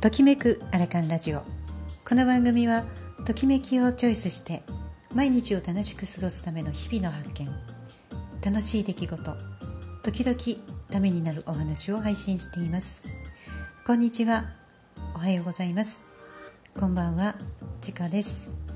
ときめくアラカンラジオ。この番組はときめきをチョイスして毎日を楽しく過ごすための日々の発見。楽しい出来事時々ためになるお話を配信しています。こんにちは。おはようございます。こんばんは。ちかです。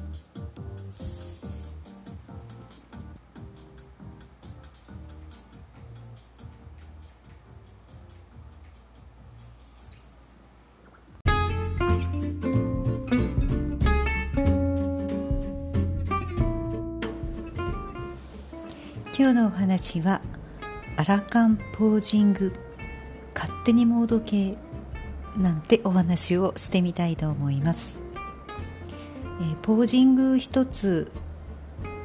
今日のお話はアラカンポージング勝手にモード系なんてお話をしてみたいと思います、えー、ポージング一つ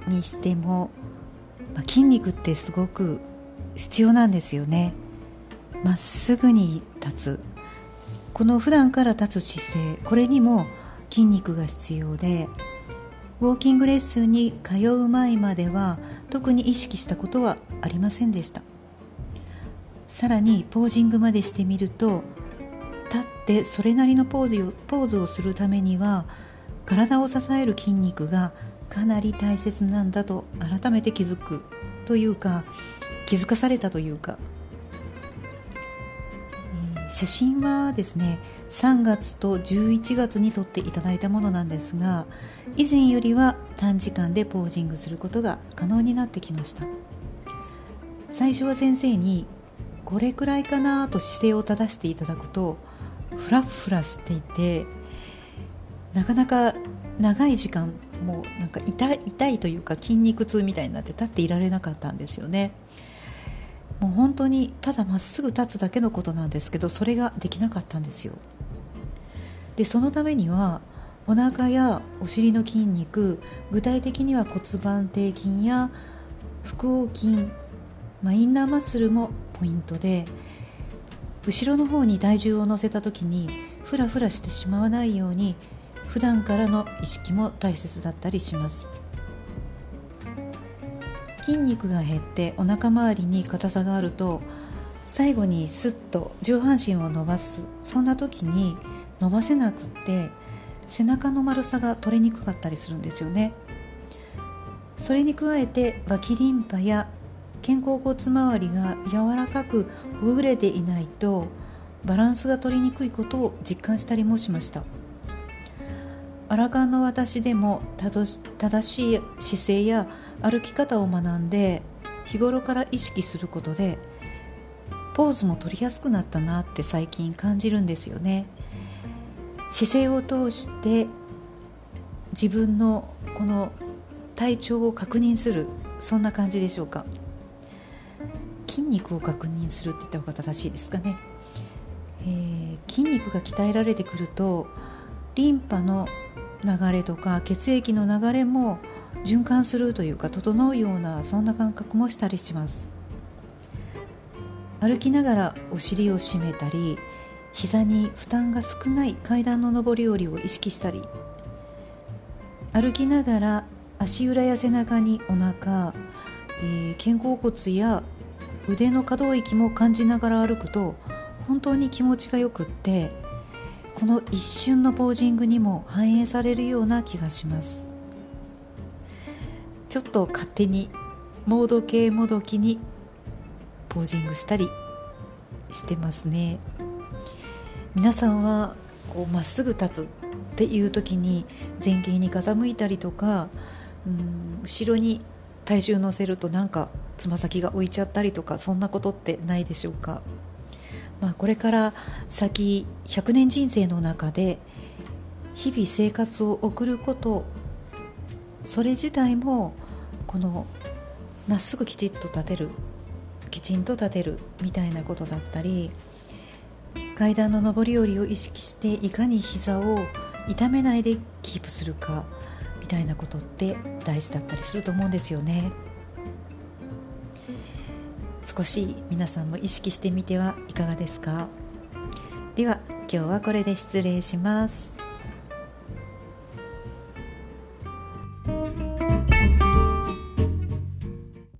にしても、まあ、筋肉ってすごく必要なんですよね。まっすぐに立つ。この普段から立つ姿勢これにも筋肉が必要でウォーキングレッスンに通う前までは特に意識したことはありませんでした。さらにポージングまでしてみると立ってそれなりのポーズをポーズをするためには体を支える筋肉がかなり大切なんだと改めて気づくというか気づかされたというか、写真はですね3月と11月に撮っていただいたものなんですが以前よりは短時間でポージングすることが可能になってきました。最初は先生にこれくらいかなと姿勢を正していただくとフラフラしていてなかなか長い時間もうなんか痛痛いというか筋肉痛みたいになって立っていられなかったんですよね。もう本当にただまっすぐ立つだけのことなんですけどそれができなかったんですよ。でそのためにはお腹やお尻の筋肉具体的には骨盤底筋や腹横筋、まあ、インナーマッスルもポイントで後ろの方に体重を乗せた時にフラフラしてしまわないように普段からの意識も大切だったりします。筋肉が減ってお腹周りに硬さがあると最後にスッと上半身を伸ばすそんな時に伸ばせなくって背中の丸さが取れにくかったりするんですよね。それに加えて脇リンパや肩甲骨周りが柔らかくほぐれていないとバランスが取りにくいことを実感したりもしました。アラカンの私でも正しい姿勢や歩き方を学んで日頃から意識することでポーズも取りやすくなったなって最近感じるんですよね。姿勢を通して自分のこの体調を確認するそんな感じでしょうか。筋肉を確認するって言った方が正しいですかね、えー、筋肉が鍛えられてくるとリンパの流れとか血液の流れも循環するというか整うようなそんな感覚もしたりします。歩きながらお尻を締めたり膝に負担が少ない階段の上り下りを意識したり歩きながら足裏や背中にお腹、えー、肩甲骨や腕の可動域も感じながら歩くと本当に気持ちがよくってこの一瞬のポージングにも反映されるような気がしますちょっと勝手にモード系もどきにポージングしたりしてますね。皆さんはこうまっすぐ立つっていう時に前傾に傾いたりとかうん後ろに体重乗せるとなんかつま先が浮いちゃったりとかそんなことってないでしょうか、まあ、これから先100年人生の中で日々生活を送ることそれ自体もこのまっすぐきちっと立てるきちんと立てるみたいなことだったり階段の上り下りを意識していかに膝を痛めないでキープするかみたいなことって大事だったりすると思うんですよね。少し皆さんも意識してみてはいかがですか？では今日はこれで失礼します。